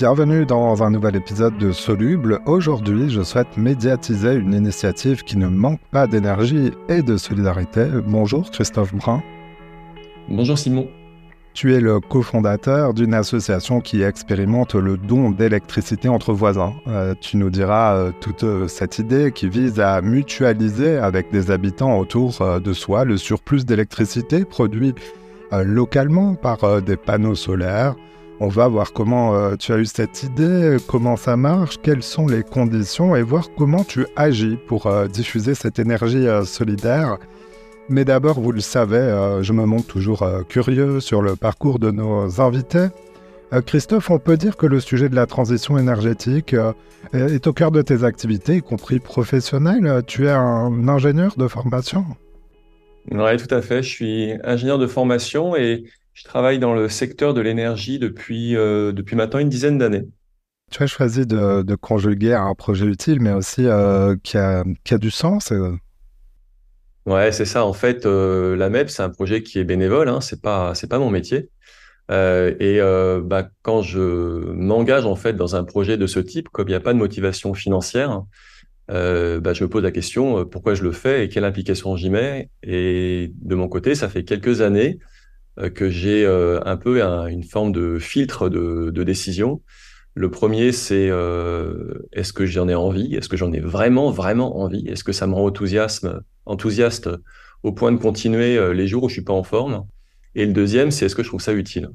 Bienvenue dans un nouvel épisode de Soluble. Aujourd'hui, je souhaite médiatiser une initiative qui ne manque pas d'énergie et de solidarité. Bonjour Christophe Brun. Bonjour Simon. Tu es le cofondateur d'une association qui expérimente le don d'électricité entre voisins. Euh, tu nous diras euh, toute euh, cette idée qui vise à mutualiser avec des habitants autour de soi le surplus d'électricité produit localement par des panneaux solaires. On va voir comment tu as eu cette idée, comment ça marche, quelles sont les conditions et voir comment tu agis pour diffuser cette énergie solidaire mais d'abord, vous le savez, euh, je me montre toujours euh, curieux sur le parcours de nos invités. Euh, Christophe, on peut dire que le sujet de la transition énergétique est au cœur de tes activités, y compris professionnelles. Tu es un ingénieur de formation? Oui, tout à fait. Je suis ingénieur de formation et je travaille dans le secteur de l'énergie depuis, depuis maintenant une dizaine d'années. Tu as choisi de, conjuguer un projet utile, mais aussi qui, a, qui, a, du sens. Ouais, c'est ça. En fait, euh, la MEP, c'est un projet qui est bénévole. Hein, c'est pas, c'est pas mon métier. Euh, et euh, bah, quand je m'engage en fait dans un projet de ce type, comme il n'y a pas de motivation financière, bah, je me pose la question pourquoi je le fais et quelle implication j'y mets. Et de mon côté, ça fait quelques années que j'ai un peu une forme de filtre de, décision. Le premier, c'est est-ce que j'en ai envie? Est-ce que j'en ai vraiment, vraiment envie? Est-ce que ça me rend enthousiasme enthousiaste au point de continuer euh, les jours où je suis pas en forme? Et le deuxième, c'est est-ce que je trouve ça utile?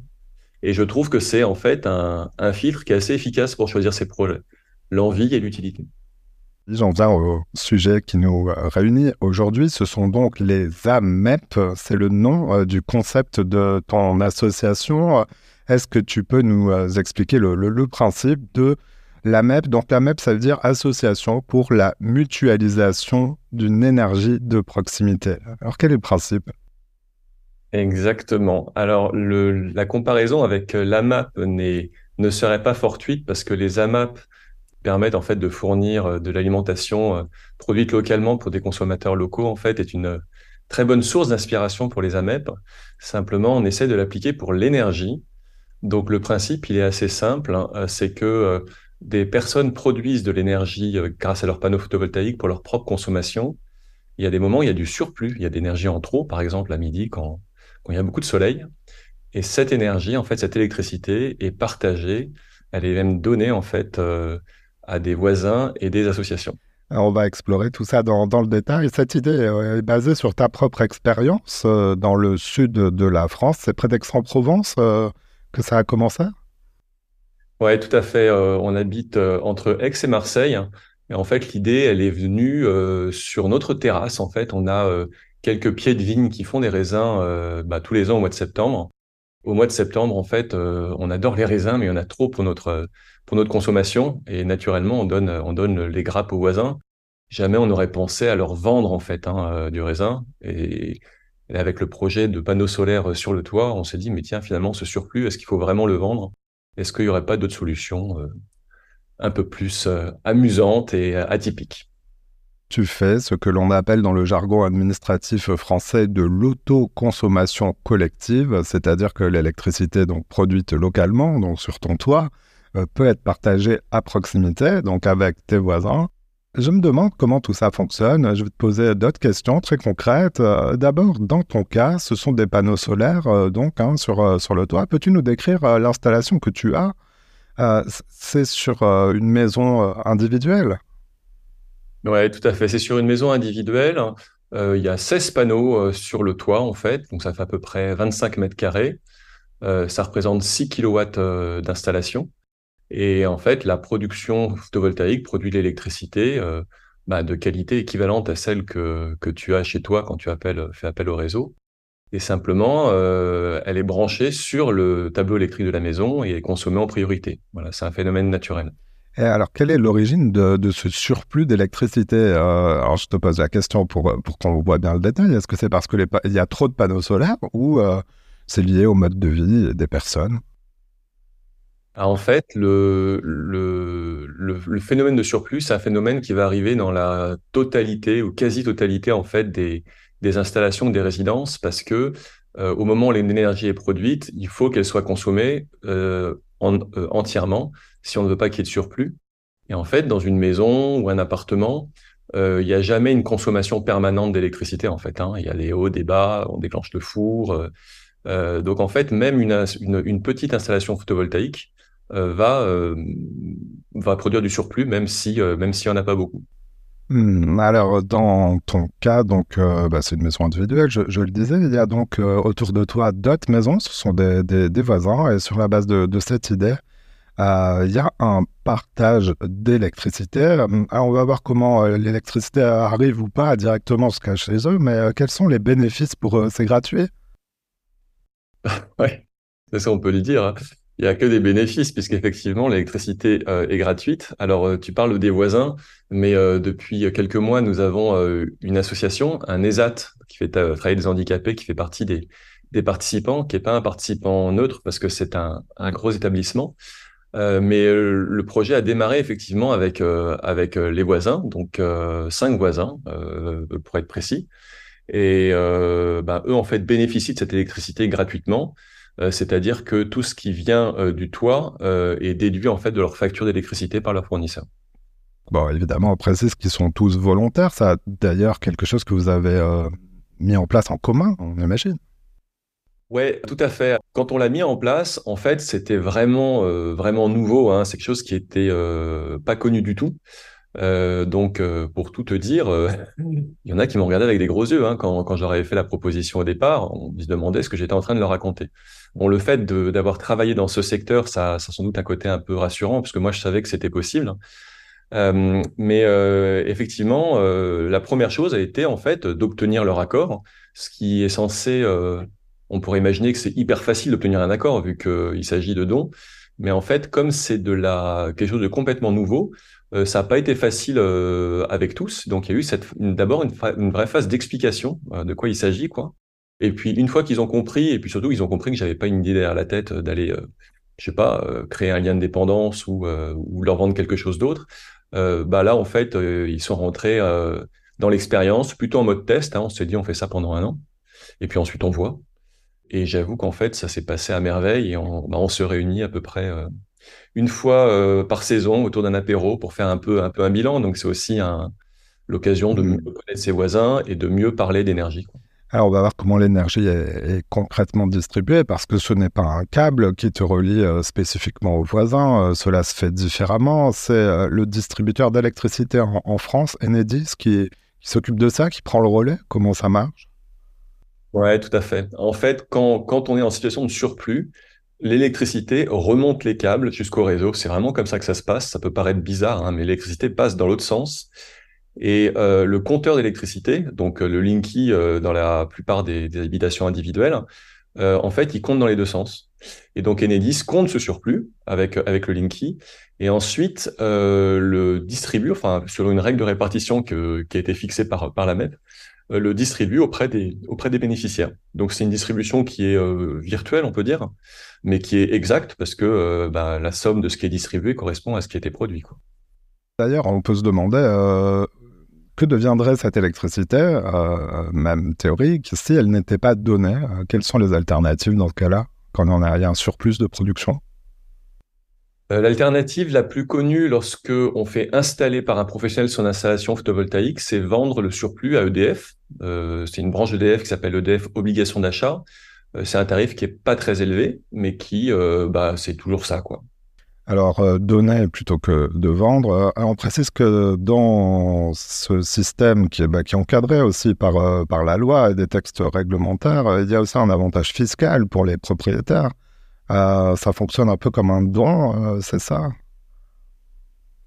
Et je trouve que c'est en fait un, filtre qui est assez efficace pour choisir ses projets, l'envie et l'utilité. J'en viens au sujet qui nous euh, réunit aujourd'hui. Ce sont donc les AMEP. C'est le nom euh, du concept de ton association. Est-ce que tu peux nous expliquer le principe de la MEP, donc la MEP, ça veut dire Association pour la mutualisation d'une énergie de proximité. Alors quel est le principe? Exactement. Alors la comparaison avec l'AMAP ne serait pas fortuite parce que les AMAP permettent en fait de fournir euh, de l'alimentation euh, produite localement pour des consommateurs locaux en fait est une très bonne source d'inspiration pour les AMEP. Simplement, on essaie de l'appliquer pour l'énergie. Donc le principe, il est assez simple, hein. euh, c'est que des personnes produisent de l'énergie euh, grâce à leurs panneaux photovoltaïques pour leur propre consommation. Il y a des moments où il y a du surplus, il y a d'énergie en trop, par exemple à midi quand, il y a beaucoup de soleil. Et cette énergie, en fait, cette électricité est partagée, elle est même donnée en fait euh, à des voisins et des associations. on va explorer tout ça dans, dans, le détail. Cette idée est basée sur ta propre expérience euh, dans le sud de la France. C'est près d'Aix-en-Provence que ça a commencé? Ouais, tout à fait. Euh, on habite euh, entre Aix et Marseille. Et en fait, l'idée, elle est venue euh, sur notre terrasse. En fait, on a quelques pieds de vigne qui font des raisins bah, tous les ans au mois de septembre. Au mois de septembre, en fait, on adore les raisins, mais il y en a trop pour notre pour notre consommation. Et naturellement, on donne on donne les grappes aux voisins. Jamais on n'aurait pensé à leur vendre en fait hein, du raisin. Et, avec le projet de panneaux solaires sur le toit, on s'est dit mais tiens, finalement, ce surplus, est-ce qu'il faut vraiment le vendre? Est-ce qu'il n'y aurait pas d'autres solutions euh, un peu plus euh, amusantes et euh, atypiques? Tu fais ce que l'on appelle dans le jargon administratif français de l'autoconsommation collective, c'est-à-dire que l'électricité donc produite localement, donc sur ton toit, peut être partagée à proximité, donc avec tes voisins, je me demande comment tout ça fonctionne. Je vais te poser d'autres questions très concrètes. Euh, d'abord, dans ton cas, ce sont des panneaux solaires euh, donc hein, sur, euh, sur le toit. Peux-tu nous décrire l'installation que tu as? C'est sur une maison individuelle? Oui, tout à fait. C'est sur une maison individuelle. Il y a 16 panneaux sur le toit, en fait. Donc, ça fait à peu près 25 mètres carrés. ça représente 6 kW d'installation. Et en fait, la production photovoltaïque produit l'électricité euh, bah, de qualité équivalente à celle que, que tu as chez toi quand tu appelles, fais appel au réseau. Et simplement, euh, elle est branchée sur le tableau électrique de la maison et est consommée en priorité. Voilà, c'est un phénomène naturel. Et alors, quelle est l'origine de, ce surplus d'électricité euh, Alors, je te pose la question pour, pour qu'on voit bien le détail. Est-ce que c'est parce qu'il y a trop de panneaux solaires ou euh, c'est lié au mode de vie des personnes? Ah, en fait, le, le, le, phénomène de surplus, c'est un phénomène qui va arriver dans la totalité ou quasi-totalité en fait des, des installations, des résidences, parce que euh, au moment où l'énergie est produite, il faut qu'elle soit consommée euh, entièrement si on ne veut pas qu'il y ait de surplus. Et en fait, dans une maison ou un appartement, il n'y a jamais une consommation permanente d'électricité en fait. Hein. Il y a des hauts, des bas, on déclenche le four. donc en fait, même une, une petite installation photovoltaïque va, va produire du surplus, même si même s'il n'y en a pas beaucoup. Hmm, alors, dans ton cas, donc, euh, bah, c'est une maison individuelle, je, le disais. Il y a donc euh, autour de toi d'autres maisons, ce sont des, voisins. Et sur la base de, cette idée, euh, il y a un partage d'électricité. Alors, on va voir comment l'électricité arrive ou pas directement jusqu'à chez eux, mais quels sont les bénéfices pour eux C'est gratuit? Oui, c'est ça, on peut le dire. Il n'y a que des bénéfices puisqu'effectivement l'électricité euh, est gratuite. Alors euh, tu parles des voisins, mais euh, depuis quelques mois nous avons une association, un ESAT qui fait travailler des handicapés, qui fait partie des, participants, qui n'est pas un participant neutre parce que c'est un, gros établissement. mais le projet a démarré effectivement avec avec les voisins, donc cinq voisins pour être précis. Et bah, eux en fait bénéficient de cette électricité gratuitement. Euh, c'est-à-dire que tout ce qui vient euh, du toit euh, est déduit en fait de leur facture d'électricité par leur fournisseur. Bon, évidemment, on précise qu'ils sont tous volontaires. Ça, d'ailleurs, quelque chose que vous avez mis en place en commun, on imagine. Ouais, tout à fait. Quand on l'a mis en place, en fait, c'était vraiment, vraiment nouveau. Hein. C'est quelque chose qui était pas connu du tout. Euh, donc, euh, pour tout te dire, euh, il y en a qui m'ont regardé avec des gros yeux hein, quand, quand j'aurais fait la proposition au départ. On se demandait ce que j'étais en train de leur raconter. Bon, le fait d'avoir travaillé dans ce secteur, ça, ça a sans doute un côté un peu rassurant, parce que moi, je savais que c'était possible. Mais effectivement, la première chose a été en fait d'obtenir leur accord, ce qui est censé, on pourrait imaginer que c'est hyper facile d'obtenir un accord vu qu'il s'agit de dons. Mais en fait, comme c'est de la quelque chose de complètement nouveau, euh, ça n'a pas été facile euh, avec tous. Donc, il y a eu d'abord une, vraie phase d'explication euh, de quoi il s'agit, quoi. Et puis, une fois qu'ils ont compris, et puis surtout, ils ont compris que j'avais pas une idée derrière la tête d'aller, je sais pas, créer un lien de dépendance ou, leur vendre quelque chose d'autre. bah là, en fait, ils sont rentrés dans l'expérience, plutôt en mode test. Hein. on s'est dit, on fait ça pendant un an, et puis ensuite on voit. Et j'avoue qu'en fait, ça s'est passé à merveille et on, bah, on se réunit à peu près une fois euh, par saison autour d'un apéro pour faire un peu un peu un bilan. Donc c'est aussi l'occasion de mmh. mieux connaître ses voisins et de mieux parler d'énergie. Alors on va voir comment l'énergie est, concrètement distribuée parce que ce n'est pas un câble qui te relie euh, spécifiquement aux voisins, euh, cela se fait différemment. C'est le distributeur d'électricité en, France, Enedis, qui, qui s'occupe de ça, qui prend le relais? Comment ça marche? Ouais, tout à fait. En fait, quand, quand on est en situation de surplus, l'électricité remonte les câbles jusqu'au réseau. C'est vraiment comme ça que ça se passe. Ça peut paraître bizarre, hein, mais l'électricité passe dans l'autre sens. Et euh, le compteur d'électricité, donc euh, le Linky euh, dans la plupart des, habitations individuelles, en fait, il compte dans les deux sens. Et donc Enedis compte ce surplus avec avec le Linky, et ensuite le distribue, enfin selon une règle de répartition qui a été fixée par par la MEP, le distribue auprès des bénéficiaires. Donc c'est une distribution qui est virtuelle, on peut dire, mais qui est exact parce que euh, bah, la somme de ce qui est distribué correspond à ce qui a été produit. D'ailleurs, on peut se demander euh, que deviendrait cette électricité, euh, même théorique, si elle n'était pas donnée? Quelles sont les alternatives dans ce cas-là, quand on a un surplus de production? L'alternative la plus connue lorsque on fait installer par un professionnel son installation photovoltaïque, c'est vendre le surplus à EDF. c'est une branche EDF qui s'appelle EDF Obligation d'achat. Euh, c'est un tarif qui est pas très élevé, mais qui, euh, bah, c'est toujours ça, quoi. Alors, euh, donner plutôt que de vendre. on précise que dans ce système qui est, bah, encadré aussi par la loi et des textes réglementaires, il y a aussi un avantage fiscal pour les propriétaires. Ça fonctionne un peu comme un don, c'est ça?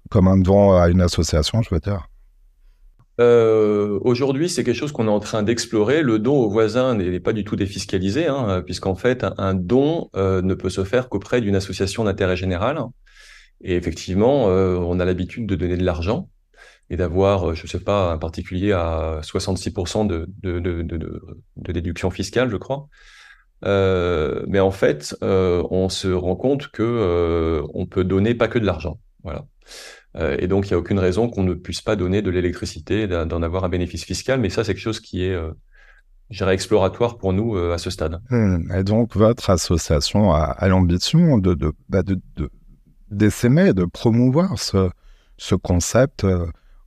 Comme un don à une association, je veux dire. Euh, Aujourd'hui, c'est quelque chose qu'on est en train d'explorer. Le don aux voisins n'est pas du tout défiscalisé, hein, puisqu'en fait, un, don euh, ne peut se faire qu'auprès d'une association d'intérêt général. Et effectivement, euh, on a l'habitude de donner de l'argent et d'avoir, euh, je ne sais pas, un particulier à 66% de, de, de, de, déduction fiscale, je crois. Euh, mais en fait, on se rend compte que on peut donner pas que de l'argent. Voilà. Euh, et donc, il n'y a aucune raison qu'on ne puisse pas donner de l'électricité, d'en avoir un bénéfice fiscal. Mais ça, c'est quelque chose qui est, euh, dirais, exploratoire pour nous à ce stade. Hmm. Et donc, votre association a, l'ambition de, de, bah, de, promouvoir ce concept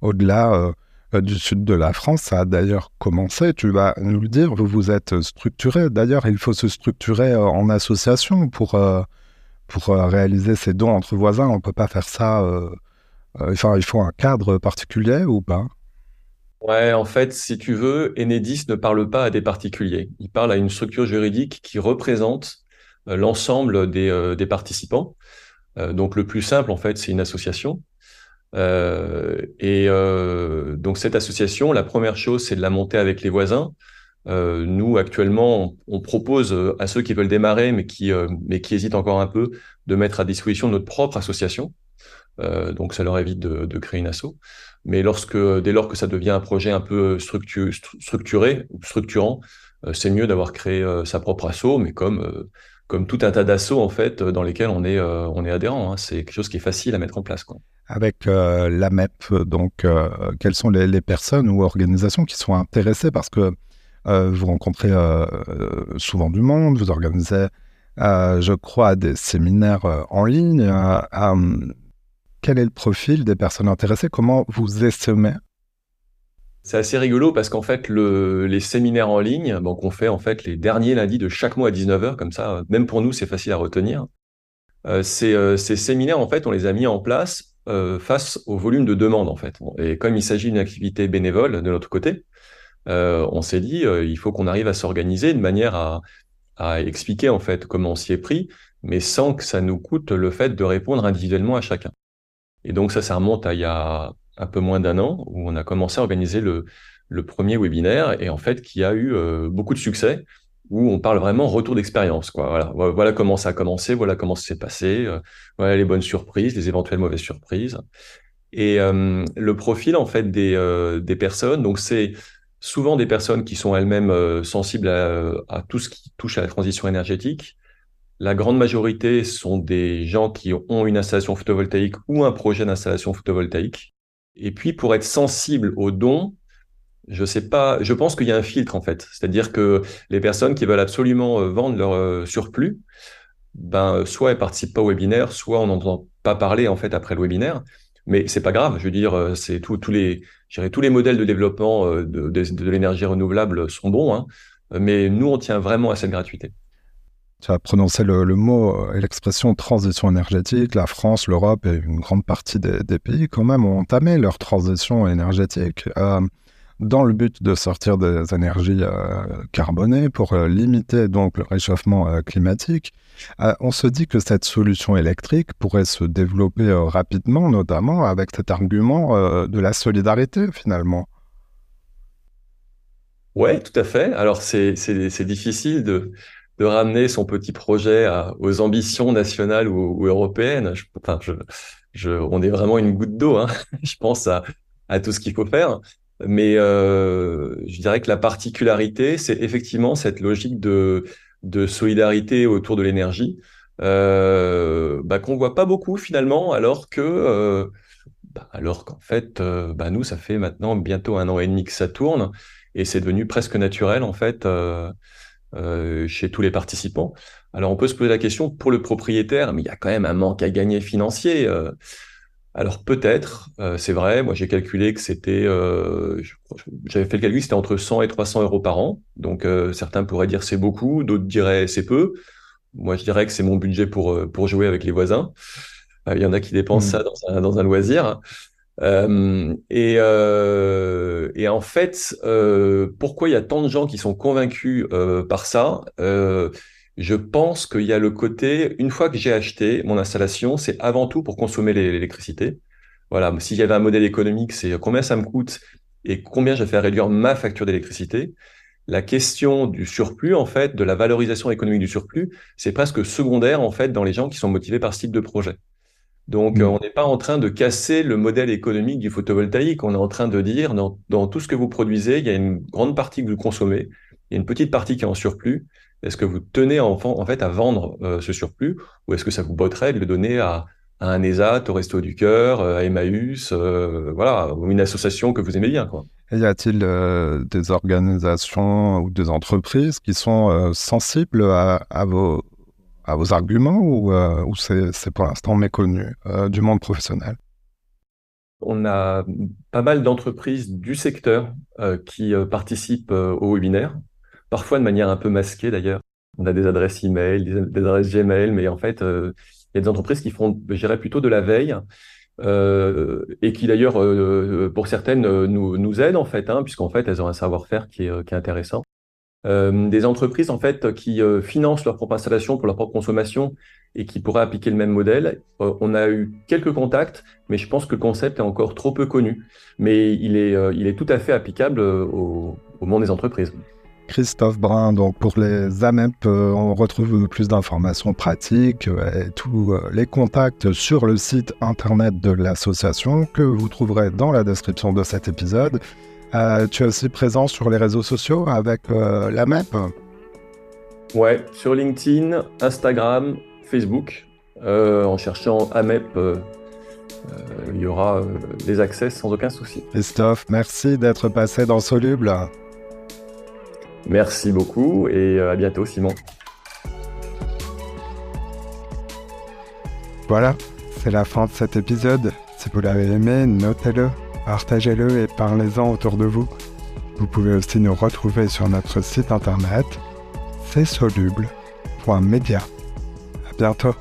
au-delà du sud de la France. Ça a d'ailleurs commencé, tu vas nous le dire, vous vous êtes structuré. D'ailleurs, il faut se structurer en association pour, pour réaliser ces dons entre voisins. On ne peut pas faire ça euh, enfin, il faut un cadre particulier ou pas? Ouais, en fait, si tu veux, Enedis ne parle pas à des particuliers. Il parle à une structure juridique qui représente euh, l'ensemble des, euh, des, participants. donc, le plus simple, en fait, c'est une association. Et donc, cette association, la première chose, c'est de la monter avec les voisins. nous, actuellement, on, propose à ceux qui veulent démarrer, mais qui, mais qui hésitent encore un peu, de mettre à disposition notre propre association. Euh, donc ça leur évite de, créer une asso. Mais lorsque, dès lors que ça devient un projet un peu structuré structurant, euh, c'est mieux d'avoir créé euh, sa propre asso, mais comme comme tout un tas d'assauts en fait dans lesquels on est on est adhérent. Hein. C'est quelque chose qui est facile à mettre en place. Quoi. Avec la MEP, donc quelles sont les, personnes ou organisations qui sont intéressées? Parce que vous rencontrez souvent du monde, vous organisez, je crois, des séminaires en ligne quel est le profil des personnes intéressées? Comment vous estimez c'est assez rigolo parce qu'en fait, les séminaires en ligne, donc on fait en fait les derniers lundis de chaque mois à 19h, comme ça, même pour nous, c'est facile à retenir. Euh, euh, ces, séminaires, en fait, on les a mis en place euh, face au volume de demandes, en fait. Et comme il s'agit d'une activité bénévole de notre côté, on s'est dit, il faut qu'on arrive à s'organiser de manière à, à, expliquer, en fait, comment on s'y est pris, mais sans que ça nous coûte le fait de répondre individuellement à chacun. Et donc ça, ça remonte à il y a un peu moins d'un an où on a commencé à organiser le, premier webinaire et en fait qui a eu euh, beaucoup de succès où on parle vraiment retour d'expérience. Quoi. Voilà, voilà comment ça a commencé, voilà comment ça s'est passé, euh, voilà les bonnes surprises, les éventuelles mauvaises surprises. Et euh, le profil en fait des, personnes, donc c'est souvent des personnes qui sont elles-mêmes sensibles à, tout ce qui touche à la transition énergétique, la grande majorité sont des gens qui ont une installation photovoltaïque ou un projet d'installation photovoltaïque. Et puis, pour être sensible aux dons, je sais pas, je pense qu'il y a un filtre en fait. C'est-à-dire que les personnes qui veulent absolument euh, vendre leur euh, surplus, ben, soit elles participent pas au webinaire, soit on n'entend pas parler en fait après le webinaire. Mais c'est pas grave. Je veux dire, euh, c'est tous les, tous les modèles de développement de, l'énergie renouvelable sont bons, hein. mais nous on tient vraiment à cette gratuité tu as prononcé le, mot et l'expression transition énergétique. La France, l'Europe et une grande partie des, pays quand même ont entamé leur transition énergétique euh, dans le but de sortir des énergies euh, carbonées pour euh, limiter donc le réchauffement climatique. on se dit que cette solution électrique pourrait se développer rapidement, notamment avec cet argument de la solidarité finalement. Ouais, tout à fait. Alors c'est difficile de de ramener son petit projet aux ambitions nationales ou, européennes. On est vraiment une goutte d'eau. Hein. je pense à, tout ce qu'il faut faire. Mais euh, je dirais que la particularité, c'est effectivement cette logique de, de solidarité autour de l'énergie, euh, bah, qu'on voit pas beaucoup finalement, alors que euh, bah, alors qu'en fait, euh, bah, nous, ça fait maintenant bientôt un an et demi que ça tourne, et c'est devenu presque naturel en fait. Euh, chez tous les participants. Alors on peut se poser la question pour le propriétaire, mais il y a quand même un manque à gagner financier. Euh. alors peut-être, euh, c'est vrai, moi j'ai calculé que c'était, j'avais fait le calcul, c'était entre 100 et 300 euros par an. Donc certains pourraient dire c'est beaucoup, d'autres diraient c'est peu. Moi je dirais que c'est mon budget pour, pour jouer avec les voisins. Il y en a qui dépensent mmh. ça dans un, dans un loisir. Euh, et, euh, et, en fait, euh, pourquoi il y a tant de gens qui sont convaincus euh, par ça? Euh, Je pense qu'il y a le côté, une fois que j'ai acheté mon installation, c'est avant tout pour consommer l'électricité. Voilà, s'il y avait un modèle économique, c'est combien ça me coûte et combien je vais faire réduire ma facture d'électricité? La question du surplus, en fait, de la valorisation économique du surplus, c'est presque secondaire, en fait, dans les gens qui sont motivés par ce type de projet. Donc, mm. on n'est pas en train de casser le modèle économique du photovoltaïque. On est en train de dire, dans, tout ce que vous produisez, il y a une grande partie que vous consommez, il y a une petite partie qui est en surplus. Est-ce que vous tenez en, en fait à vendre euh, ce surplus? Ou est-ce que ça vous botterait de le donner à, un ESAT, au Resto du Cœur, euh, à Emmaüs, euh, voilà, ou une association que vous aimez bien, quoi? Y a-t-il des organisations ou des entreprises qui sont sensibles à, vos, vos arguments ou, ou c'est pour l'instant méconnu du monde professionnel? On a pas mal d'entreprises du secteur qui participent au webinaire, parfois de manière un peu masquée d'ailleurs. On a des adresses email, des, des adresses Gmail, mais en fait, il y a des entreprises qui font, je dirais, plutôt de la veille. Euh, et qui d'ailleurs, euh, pour certaines, euh, nous, aident en fait, hein, puisqu'en fait, elles ont un savoir-faire qui est intéressant. Des entreprises en fait qui financent leur propre installation pour leur propre consommation et qui pourraient appliquer le même modèle. on a eu quelques contacts, mais je pense que le concept est encore trop peu connu. Mais il est, il est tout à fait applicable au, monde des entreprises. Christophe Brun. Donc pour les AMEP, euh, on retrouve plus d'informations pratiques euh, et tous euh, les contacts sur le site internet de l'association que vous trouverez dans la description de cet épisode. Tu es aussi présent sur les réseaux sociaux avec l'AMEP Ouais, sur LinkedIn, Instagram, Facebook. en cherchant AMEP, il y aura des accès sans aucun souci. Christophe, merci d'être passé dans Soluble. Merci beaucoup et euh, à bientôt Simon. Voilà, c'est la fin de cet épisode. Si vous l'avez aimé, notez-le, partagez-le et parlez-en autour de vous. Vous pouvez aussi nous retrouver sur notre site internet, c'est soluble.media. À bientôt.